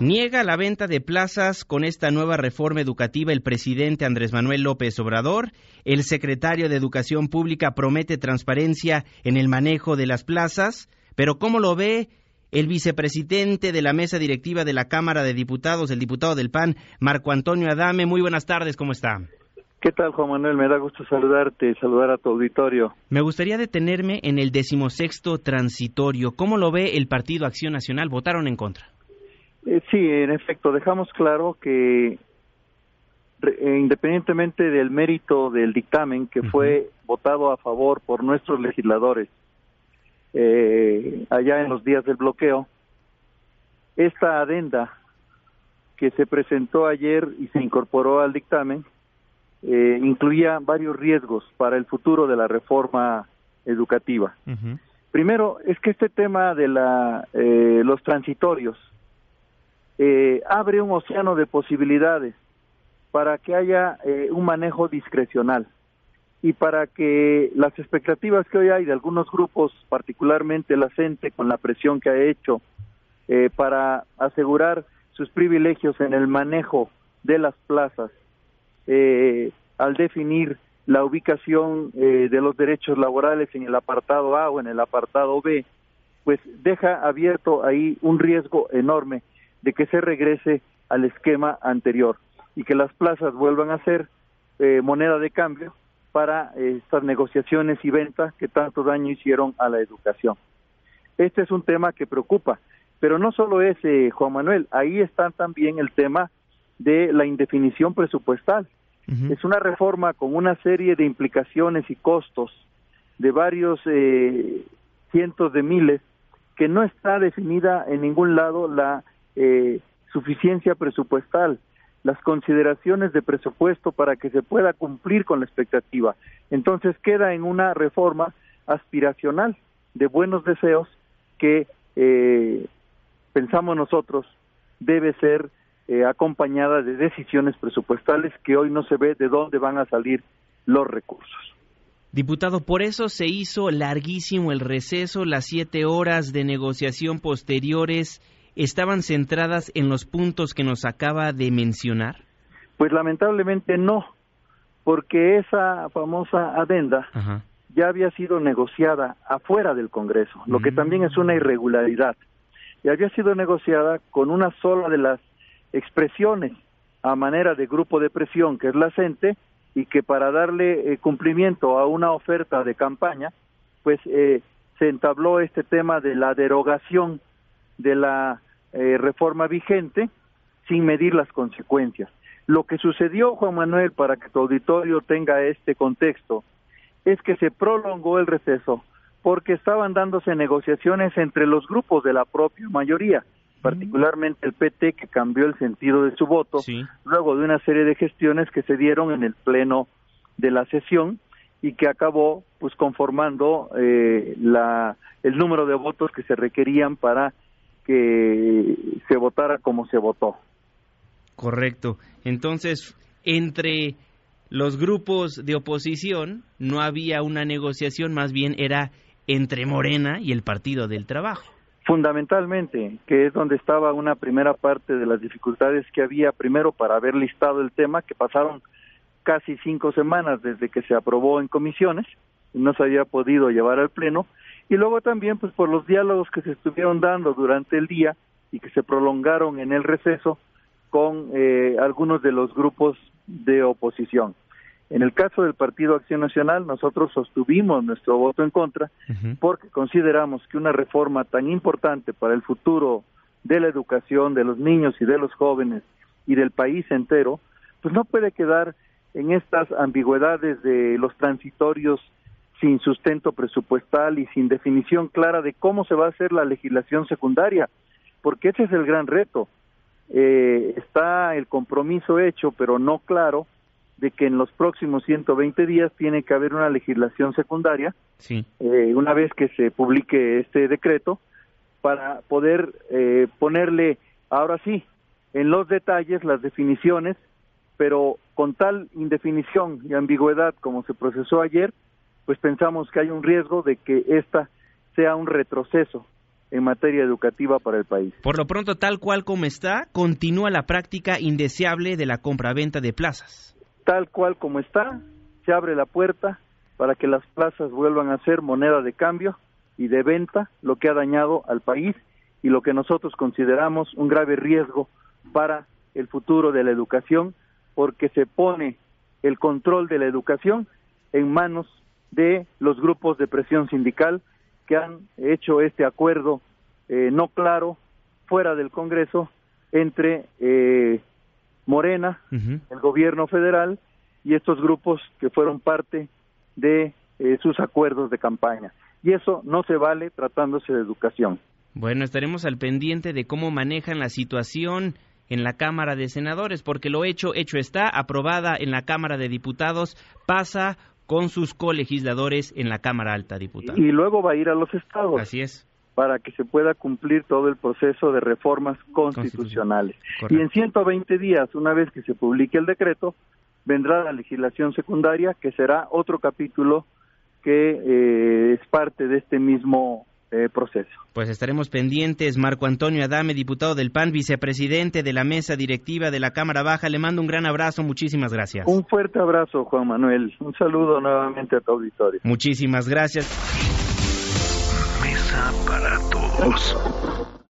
Niega la venta de plazas con esta nueva reforma educativa el presidente Andrés Manuel López Obrador. El secretario de Educación Pública promete transparencia en el manejo de las plazas, pero ¿cómo lo ve el vicepresidente de la mesa directiva de la Cámara de Diputados, el diputado del PAN, Marco Antonio Adame? Muy buenas tardes, ¿cómo está? ¿Qué tal, Juan Manuel? Me da gusto saludarte y saludar a tu auditorio. Me gustaría detenerme en el decimosexto transitorio. ¿Cómo lo ve el Partido Acción Nacional? ¿Votaron en contra? Eh, sí, en efecto, dejamos claro que eh, independientemente del mérito del dictamen que fue votado a favor por nuestros legisladores eh, allá en los días del bloqueo, esta adenda que se presentó ayer y se incorporó al dictamen eh, incluía varios riesgos para el futuro de la reforma educativa. Primero, es que este tema de la, eh, los transitorios eh, abre un océano de posibilidades para que haya eh, un manejo discrecional y para que las expectativas que hoy hay de algunos grupos, particularmente la CENTE, con la presión que ha hecho eh, para asegurar sus privilegios en el manejo de las plazas eh, al definir la ubicación eh, de los derechos laborales en el apartado A o en el apartado B, pues deja abierto ahí un riesgo enorme de que se regrese al esquema anterior y que las plazas vuelvan a ser eh, moneda de cambio para eh, estas negociaciones y ventas que tanto daño hicieron a la educación. Este es un tema que preocupa, pero no solo ese, Juan Manuel, ahí está también el tema de la indefinición presupuestal. Es una reforma con una serie de implicaciones y costos de varios eh, cientos de miles que no está definida en ningún lado la eh, suficiencia presupuestal, las consideraciones de presupuesto para que se pueda cumplir con la expectativa. Entonces queda en una reforma aspiracional de buenos deseos que eh, pensamos nosotros debe ser eh, acompañada de decisiones presupuestales que hoy no se ve de dónde van a salir los recursos. Diputado, por eso se hizo larguísimo el receso, las siete horas de negociación posteriores estaban centradas en los puntos que nos acaba de mencionar. Pues lamentablemente no, porque esa famosa adenda ya había sido negociada afuera del Congreso, lo que también es una irregularidad. Y había sido negociada con una sola de las expresiones a manera de grupo de presión que es la CENTE y que para darle eh, cumplimiento a una oferta de campaña, pues eh, se entabló este tema de la derogación de la eh, reforma vigente sin medir las consecuencias. Lo que sucedió, Juan Manuel, para que tu auditorio tenga este contexto, es que se prolongó el receso porque estaban dándose negociaciones entre los grupos de la propia mayoría particularmente el PT que cambió el sentido de su voto luego de una serie de gestiones que se dieron en el pleno de la sesión y que acabó pues conformando eh, la el número de votos que se requerían para que se votara como se votó. Correcto. Entonces, entre los grupos de oposición no había una negociación, más bien era entre Morena y el Partido del Trabajo. Fundamentalmente, que es donde estaba una primera parte de las dificultades que había, primero para haber listado el tema, que pasaron casi cinco semanas desde que se aprobó en comisiones y no se había podido llevar al Pleno, y luego también pues por los diálogos que se estuvieron dando durante el día y que se prolongaron en el receso con eh, algunos de los grupos de oposición. En el caso del Partido Acción Nacional, nosotros sostuvimos nuestro voto en contra porque consideramos que una reforma tan importante para el futuro de la educación de los niños y de los jóvenes y del país entero, pues no puede quedar en estas ambigüedades de los transitorios sin sustento presupuestal y sin definición clara de cómo se va a hacer la legislación secundaria, porque ese es el gran reto. Eh, está el compromiso hecho, pero no claro, de que en los próximos 120 días tiene que haber una legislación secundaria, sí. eh, una vez que se publique este decreto, para poder eh, ponerle, ahora sí, en los detalles las definiciones, pero con tal indefinición y ambigüedad como se procesó ayer, pues pensamos que hay un riesgo de que esta sea un retroceso en materia educativa para el país. Por lo pronto, tal cual como está, continúa la práctica indeseable de la compraventa de plazas. Tal cual como está, se abre la puerta para que las plazas vuelvan a ser moneda de cambio y de venta, lo que ha dañado al país y lo que nosotros consideramos un grave riesgo para el futuro de la educación, porque se pone el control de la educación en manos de los grupos de presión sindical que han hecho este acuerdo eh, no claro fuera del Congreso entre eh, Morena, el gobierno federal y estos grupos que fueron parte de eh, sus acuerdos de campaña. Y eso no se vale tratándose de educación. Bueno, estaremos al pendiente de cómo manejan la situación en la Cámara de Senadores, porque lo hecho, hecho está, aprobada en la Cámara de Diputados, pasa con sus colegisladores en la Cámara Alta, diputado. Y luego va a ir a los estados. Así es. Para que se pueda cumplir todo el proceso de reformas constitucionales. Y en 120 días, una vez que se publique el decreto, vendrá la legislación secundaria, que será otro capítulo que eh, es parte de este mismo eh, proceso. Pues estaremos pendientes. Marco Antonio Adame, diputado del PAN, vicepresidente de la mesa directiva de la Cámara Baja. Le mando un gran abrazo. Muchísimas gracias. Un fuerte abrazo, Juan Manuel. Un saludo nuevamente a tu auditorio. Muchísimas gracias. Mesa para todos.